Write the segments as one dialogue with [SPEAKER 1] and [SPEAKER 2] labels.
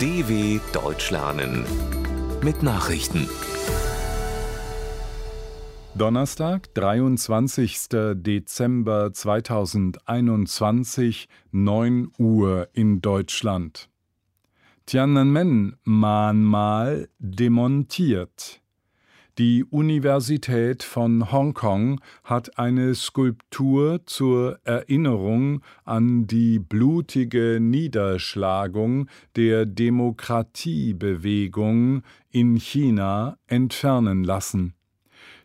[SPEAKER 1] DW Deutsch lernen mit Nachrichten.
[SPEAKER 2] Donnerstag, 23. Dezember 2021, 9 Uhr in Deutschland. Tiananmen-Mahnmal demontiert. Die Universität von Hongkong hat eine Skulptur zur Erinnerung an die blutige Niederschlagung der Demokratiebewegung in China entfernen lassen.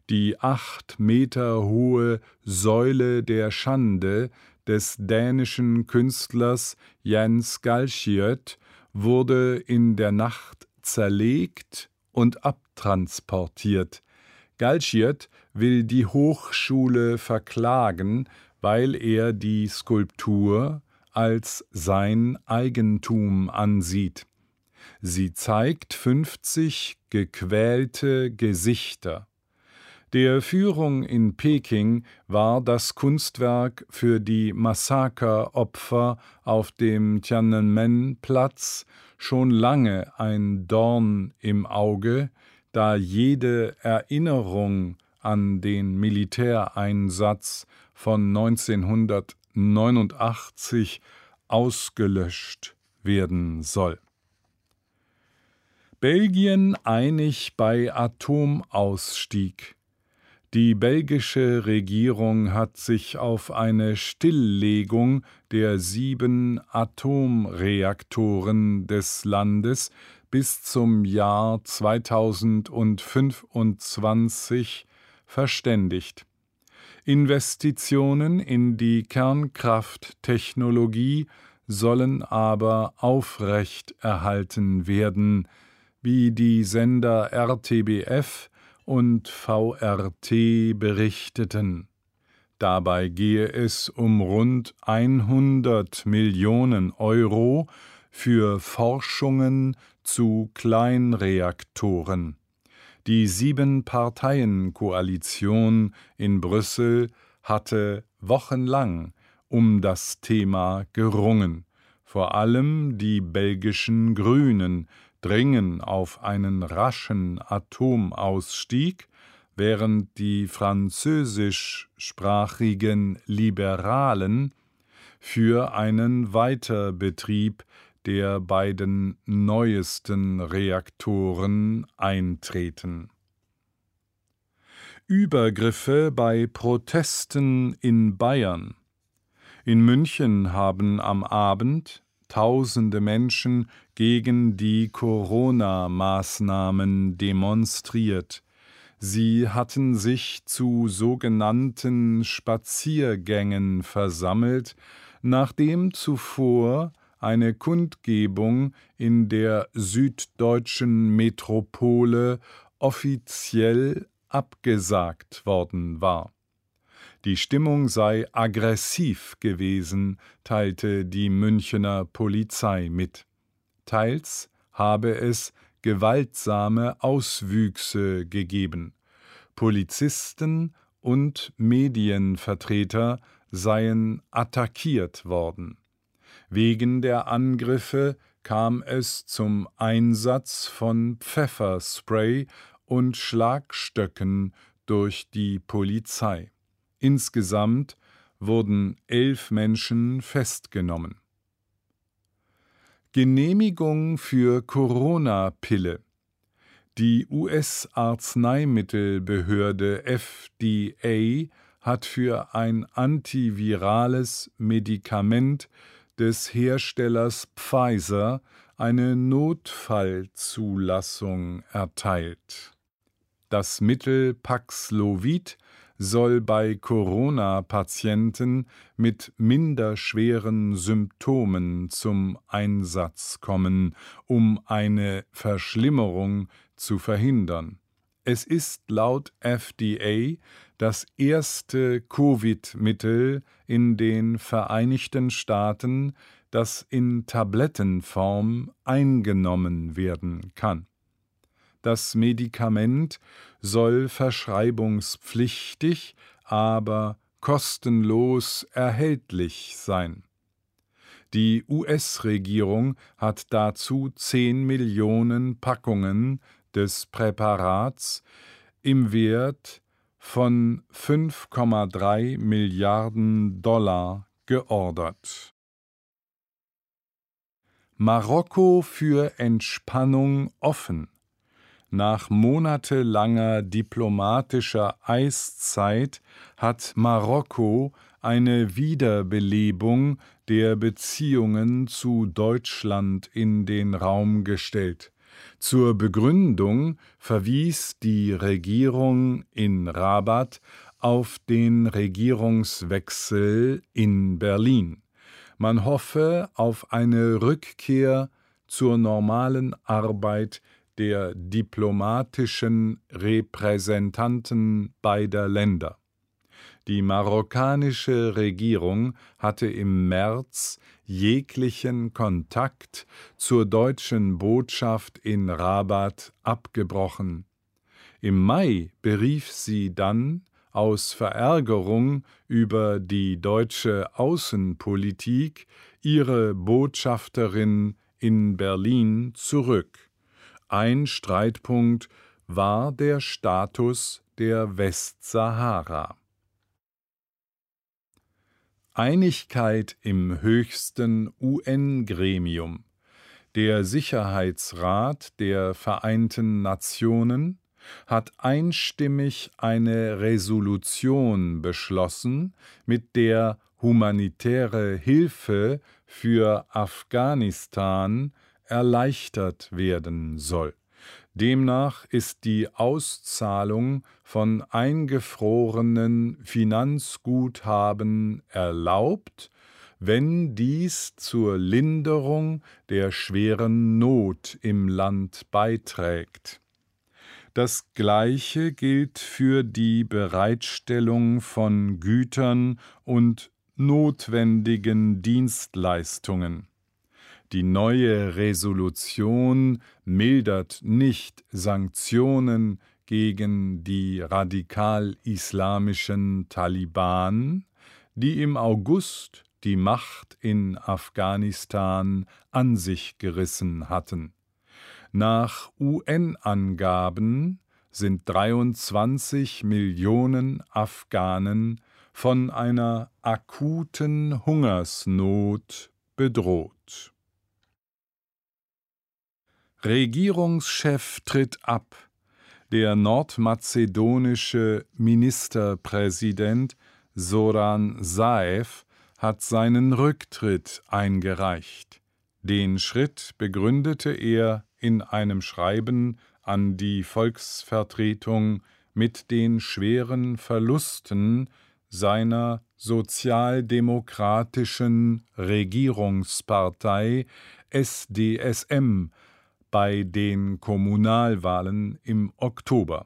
[SPEAKER 2] Die acht Meter hohe Säule der Schande des dänischen Künstlers Jens Galschiot wurde in der Nacht zerlegt und abtransportiert. Galschiot will die Hochschule verklagen, weil er die Skulptur als sein Eigentum ansieht. Sie zeigt 50 gequälte Gesichter. Der Führung in Peking war das Kunstwerk für die Massakeropfer auf dem Tiananmen-Platz schon lange ein Dorn im Auge, da jede Erinnerung an den Militäreinsatz von 1989 ausgelöscht werden soll. Belgien einig bei Atomausstieg. Die belgische Regierung hat sich auf eine Stilllegung der sieben Atomreaktoren des Landes bis zum Jahr 2025 verständigt. Investitionen in die Kernkrafttechnologie sollen aber aufrecht erhalten werden, wie die Sender RTBF und VRT berichteten. Dabei gehe es um rund 100 Millionen Euro für Forschungen zu Kleinreaktoren. Die Sieben-Parteien-Koalition in Brüssel hatte wochenlang um das Thema gerungen. Vor allem die belgischen Grünen dringen auf einen raschen Atomausstieg, während die französischsprachigen Liberalen für einen Weiterbetrieb der beiden neuesten Reaktoren eintreten. Übergriffe bei Protesten in Bayern. In München haben am Abend tausende Menschen gegen die Corona-Maßnahmen demonstriert. Sie hatten sich zu sogenannten Spaziergängen versammelt, nachdem zuvor eine Kundgebung in der süddeutschen Metropole offiziell abgesagt worden war. Die Stimmung sei aggressiv gewesen, teilte die Münchener Polizei mit. Teils habe es gewaltsame Auswüchse gegeben. Polizisten und Medienvertreter seien attackiert worden. Wegen der Angriffe kam es zum Einsatz von Pfefferspray und Schlagstöcken durch die Polizei. Insgesamt wurden elf Menschen festgenommen. Genehmigung für Corona-Pille. Die US-Arzneimittelbehörde FDA hat für ein antivirales Medikament des Herstellers Pfizer eine Notfallzulassung erteilt. Das Mittel Paxlovid soll bei Corona-Patienten mit minder schweren Symptomen zum Einsatz kommen, um eine Verschlimmerung zu verhindern. Es ist laut FDA das erste Covid-Mittel in den Vereinigten Staaten, das in Tablettenform eingenommen werden kann. Das Medikament soll verschreibungspflichtig, aber kostenlos erhältlich sein. Die US-Regierung hat dazu 10 Millionen Packungen des Präparats im Wert von 5,3 Milliarden Dollar geordert. Marokko für Entspannung offen. Nach monatelanger diplomatischer Eiszeit hat Marokko eine Wiederbelebung der Beziehungen zu Deutschland in den Raum gestellt. Zur Begründung verwies die Regierung in Rabat auf den Regierungswechsel in Berlin. Man hoffe auf eine Rückkehr zur normalen Arbeit der diplomatischen Repräsentanten beider Länder. Die marokkanische Regierung hatte im März jeglichen Kontakt zur deutschen Botschaft in Rabat abgebrochen. Im Mai berief sie dann aus Verärgerung über die deutsche Außenpolitik ihre Botschafterin in Berlin zurück. Ein Streitpunkt war der Status der Westsahara. Einigkeit im höchsten UN-Gremium. Der Sicherheitsrat der Vereinten Nationen hat einstimmig eine Resolution beschlossen, mit der humanitäre Hilfe für Afghanistan erleichtert werden soll. Demnach ist die Auszahlung von eingefrorenen Finanzguthaben erlaubt, wenn dies zur Linderung der schweren Not im Land beiträgt. Das Gleiche gilt für die Bereitstellung von Gütern und notwendigen Dienstleistungen. Die neue Resolution mildert nicht Sanktionen gegen die radikal-islamischen Taliban, die im August die Macht in Afghanistan an sich gerissen hatten. Nach UN-Angaben sind 23 Millionen Afghanen von einer akuten Hungersnot bedroht. Regierungschef tritt ab. Der nordmazedonische Ministerpräsident Soran Saev hat seinen Rücktritt eingereicht. Den Schritt begründete er in einem Schreiben an die Volksvertretung mit den schweren Verlusten seiner sozialdemokratischen Regierungspartei SDSM bei den Kommunalwahlen im Oktober.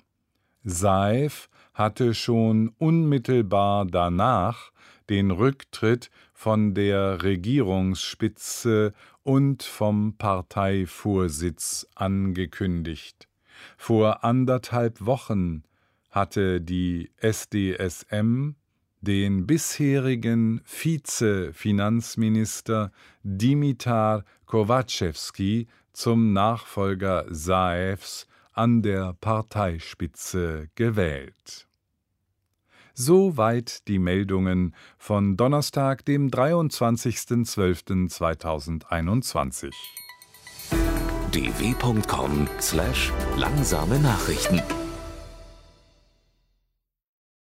[SPEAKER 2] Saif hatte schon unmittelbar danach den Rücktritt von der Regierungsspitze und vom Parteivorsitz angekündigt. Vor anderthalb Wochen hatte die SDSM den bisherigen Vize-Finanzminister Dimitar Kowaczewski zum Nachfolger Saevs an der Parteispitze gewählt. Soweit die Meldungen von Donnerstag, dem 23.12.2021.
[SPEAKER 1] dw.com/langsame Nachrichten